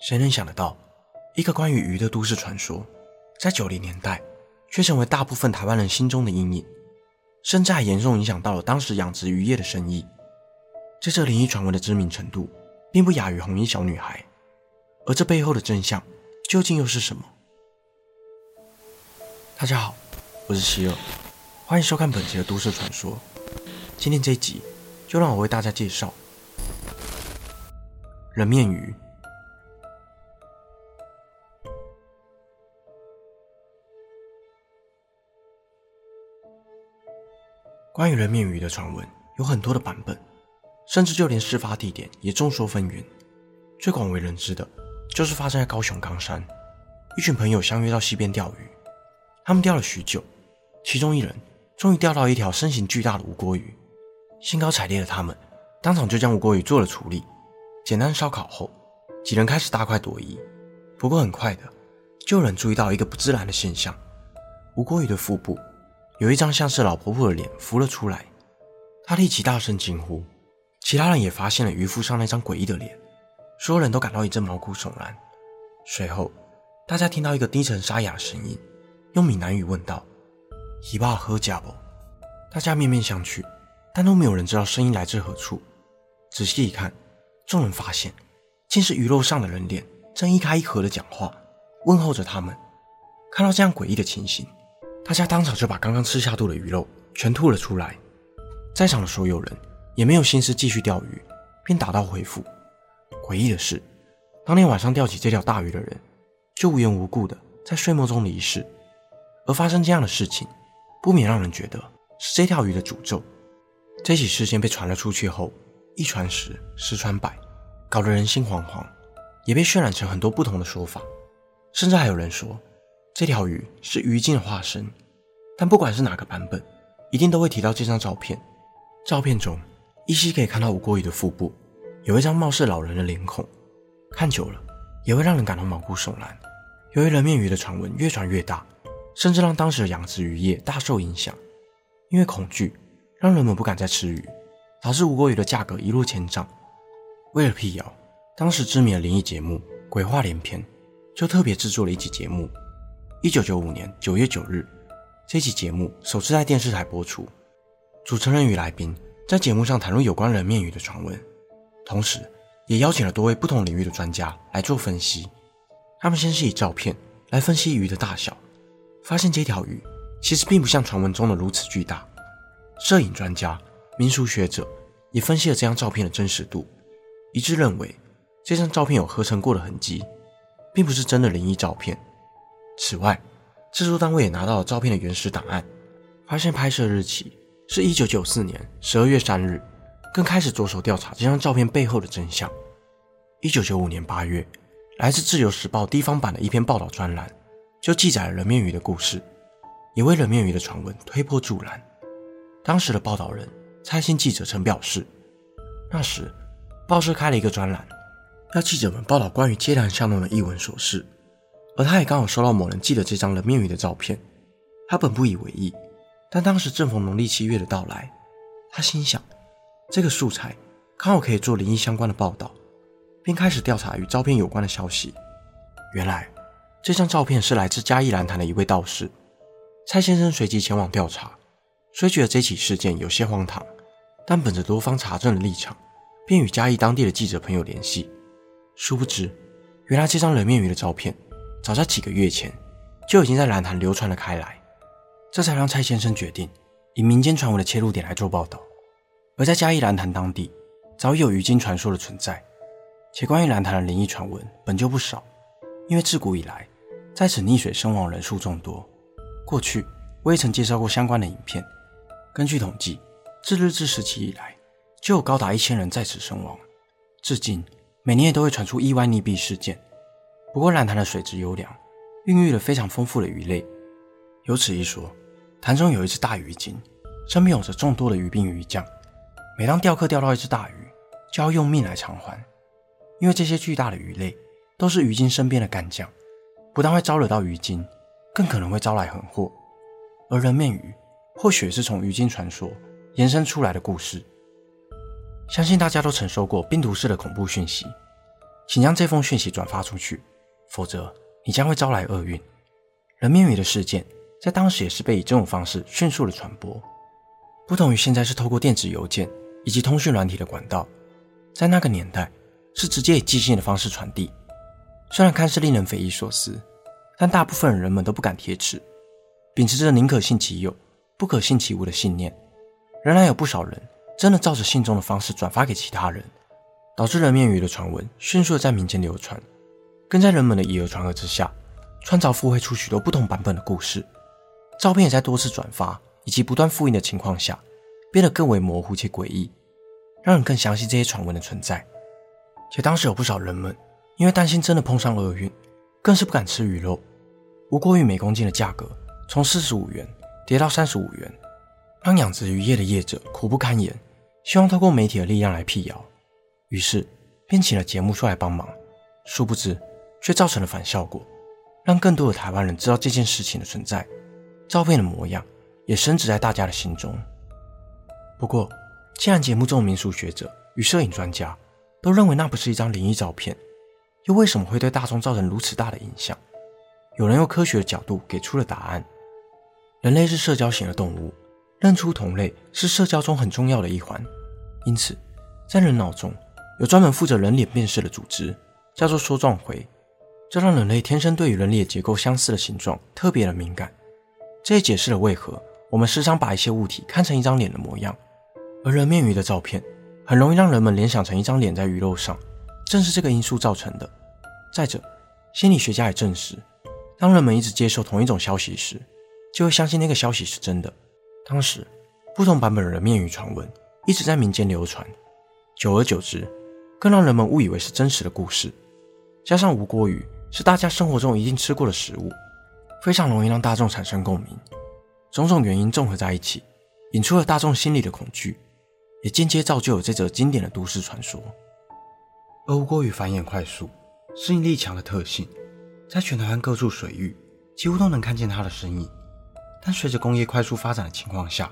谁能想得到，一个关于鱼的都市传说，在九零年代却成为大部分台湾人心中的阴影，甚至还严重影响到了当时养殖渔业的生意。在这灵异传闻的知名程度，并不亚于红衣小女孩。而这背后的真相究竟又是什么？大家好，我是希尔，欢迎收看本期的都市传说。今天这一集，就让我为大家介绍人面鱼。关于人面鱼的传闻有很多的版本，甚至就连事发地点也众说纷纭。最广为人知的。就是发生在高雄冈山，一群朋友相约到溪边钓鱼，他们钓了许久，其中一人终于钓到一条身形巨大的无锅鱼，兴高采烈的他们当场就将无锅鱼做了处理，简单烧烤后，几人开始大快朵颐。不过很快的，就有人注意到一个不自然的现象：无锅鱼的腹部有一张像是老婆婆的脸浮了出来，他立即大声惊呼，其他人也发现了渔夫上那张诡异的脸。所有人都感到一阵毛骨悚然。随后，大家听到一个低沉沙哑的声音，用闽南语问道：“你爸喝假不？”大家面面相觑，但都没有人知道声音来自何处。仔细一看，众人发现，竟是鱼肉上的人脸正一开一合的讲话，问候着他们。看到这样诡异的情形，大家当场就把刚刚吃下肚的鱼肉全吐了出来。在场的所有人也没有心思继续钓鱼，便打道回府。诡异的是，当天晚上钓起这条大鱼的人，就无缘无故的在睡梦中离世。而发生这样的事情，不免让人觉得是这条鱼的诅咒。这起事件被传了出去后，一传十，十传百，搞得人心惶惶，也被渲染成很多不同的说法。甚至还有人说，这条鱼是鱼精的化身。但不管是哪个版本，一定都会提到这张照片。照片中依稀可以看到吴国鱼的腹部。有一张貌似老人的脸孔，看久了也会让人感到毛骨悚然。由于人面鱼的传闻越传越大，甚至让当时的养殖渔业大受影响。因为恐惧，让人们不敢再吃鱼，导致无锅鱼的价格一落千丈。为了辟谣，当时知名的灵异节目《鬼话连篇》就特别制作了一集节目。一九九五年九月九日，这期节目首次在电视台播出，主持人与来宾在节目上谈论有关人面鱼的传闻。同时，也邀请了多位不同领域的专家来做分析。他们先是以照片来分析鱼的大小，发现这条鱼其实并不像传闻中的如此巨大。摄影专家、民俗学者也分析了这张照片的真实度，一致认为这张照片有合成过的痕迹，并不是真的灵异照片。此外，制作单位也拿到了照片的原始档案，发现拍摄日期是一九九四年十二月三日。更开始着手调查这张照片背后的真相。一九九五年八月，来自《自由时报》地方版的一篇报道专栏，就记载了人面鱼的故事，也为人面鱼的传闻推波助澜。当时的报道人蔡姓记者曾表示，那时报社开了一个专栏，要记者们报道关于街谈巷弄的异闻琐事，而他也刚好收到某人寄的这张人面鱼的照片。他本不以为意，但当时正逢农历七月的到来，他心想。这个素材刚好可以做灵异相关的报道，并开始调查与照片有关的消息。原来这张照片是来自嘉义兰潭的一位道士。蔡先生随即前往调查，虽觉得这起事件有些荒唐，但本着多方查证的立场，便与嘉义当地的记者朋友联系。殊不知，原来这张人面鱼的照片早在几个月前就已经在兰潭流传了开来，这才让蔡先生决定以民间传闻的切入点来做报道。而在嘉义兰潭当地，早已有鱼精传说的存在，且关于兰潭的灵异传闻本就不少。因为自古以来，在此溺水身亡人数众多。过去我也曾介绍过相关的影片。根据统计，自日治时期以来，就有高达一千人在此身亡。至今，每年也都会传出意外溺毙事件。不过，烂潭的水质优良，孕育了非常丰富的鱼类。有此一说，潭中有一只大鱼精，身边有着众多的鱼兵鱼将。每当钓客钓到一只大鱼，就要用命来偿还，因为这些巨大的鱼类都是鱼精身边的干将，不但会招惹到鱼精，更可能会招来横祸。而人面鱼或许是从鱼精传说延伸出来的故事。相信大家都曾收过病毒式的恐怖讯息，请将这封讯息转发出去，否则你将会招来厄运。人面鱼的事件在当时也是被以这种方式迅速的传播，不同于现在是透过电子邮件以及通讯软体的管道，在那个年代是直接以寄信的方式传递。虽然看似令人匪夷所思，但大部分人们都不敢贴纸，秉持着宁可信其有，不可信其无的信念，仍然有不少人真的照着信中的方式转发给其他人。导致人面鱼的传闻迅速的在民间流传，更在人们的以讹传讹之下，创造附会出许多不同版本的故事。照片也在多次转发以及不断复印的情况下，变得更为模糊且诡异，让人更相信这些传闻的存在。且当时有不少人们因为担心真的碰上厄运，更是不敢吃鱼肉。无锅鱼每公斤的价格从四十五元跌到三十五元，让养殖渔业的业者苦不堪言，希望透过媒体的力量来辟谣。于是便请了节目出来帮忙，殊不知却造成了反效果，让更多的台湾人知道这件事情的存在，照片的模样也深植在大家的心中。不过，既然节目中的民俗学者与摄影专家都认为那不是一张灵异照片，又为什么会对大众造成如此大的影响？有人用科学的角度给出了答案：人类是社交型的动物，认出同类是社交中很重要的一环，因此在人脑中。有专门负责人脸辨识的组织，叫做梭状回，这让人类天生对于人脸结构相似的形状特别的敏感。这也解释了为何我们时常把一些物体看成一张脸的模样，而人面鱼的照片很容易让人们联想成一张脸在鱼肉上，正是这个因素造成的。再者，心理学家也证实，当人们一直接受同一种消息时，就会相信那个消息是真的。当时，不同版本的人面鱼传闻一直在民间流传，久而久之。更让人们误以为是真实的故事，加上无锅鱼是大家生活中一定吃过的食物，非常容易让大众产生共鸣。种种原因综合在一起，引出了大众心里的恐惧，也间接造就了这则经典的都市传说。而无锅鱼繁衍快速、适应力强的特性，在全台湾各处水域几乎都能看见它的身影。但随着工业快速发展的情况下，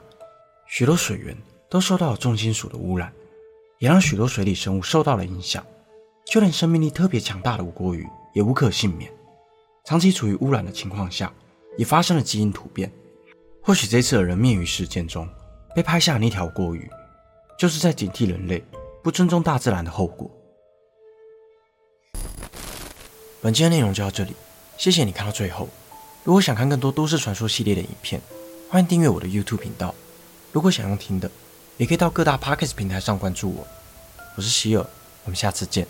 许多水源都受到了重金属的污染。也让许多水里生物受到了影响，就连生命力特别强大的无锅鱼也无可幸免。长期处于污染的情况下，也发生了基因突变。或许这次的人面鱼事件中被拍下的那条锅鱼，就是在警惕人类不尊重大自然的后果。本期的内容就到这里，谢谢你看到最后。如果想看更多都市传说系列的影片，欢迎订阅我的 YouTube 频道。如果想用听的，也可以到各大 Podcast 平台上关注我，我是希尔，我们下次见。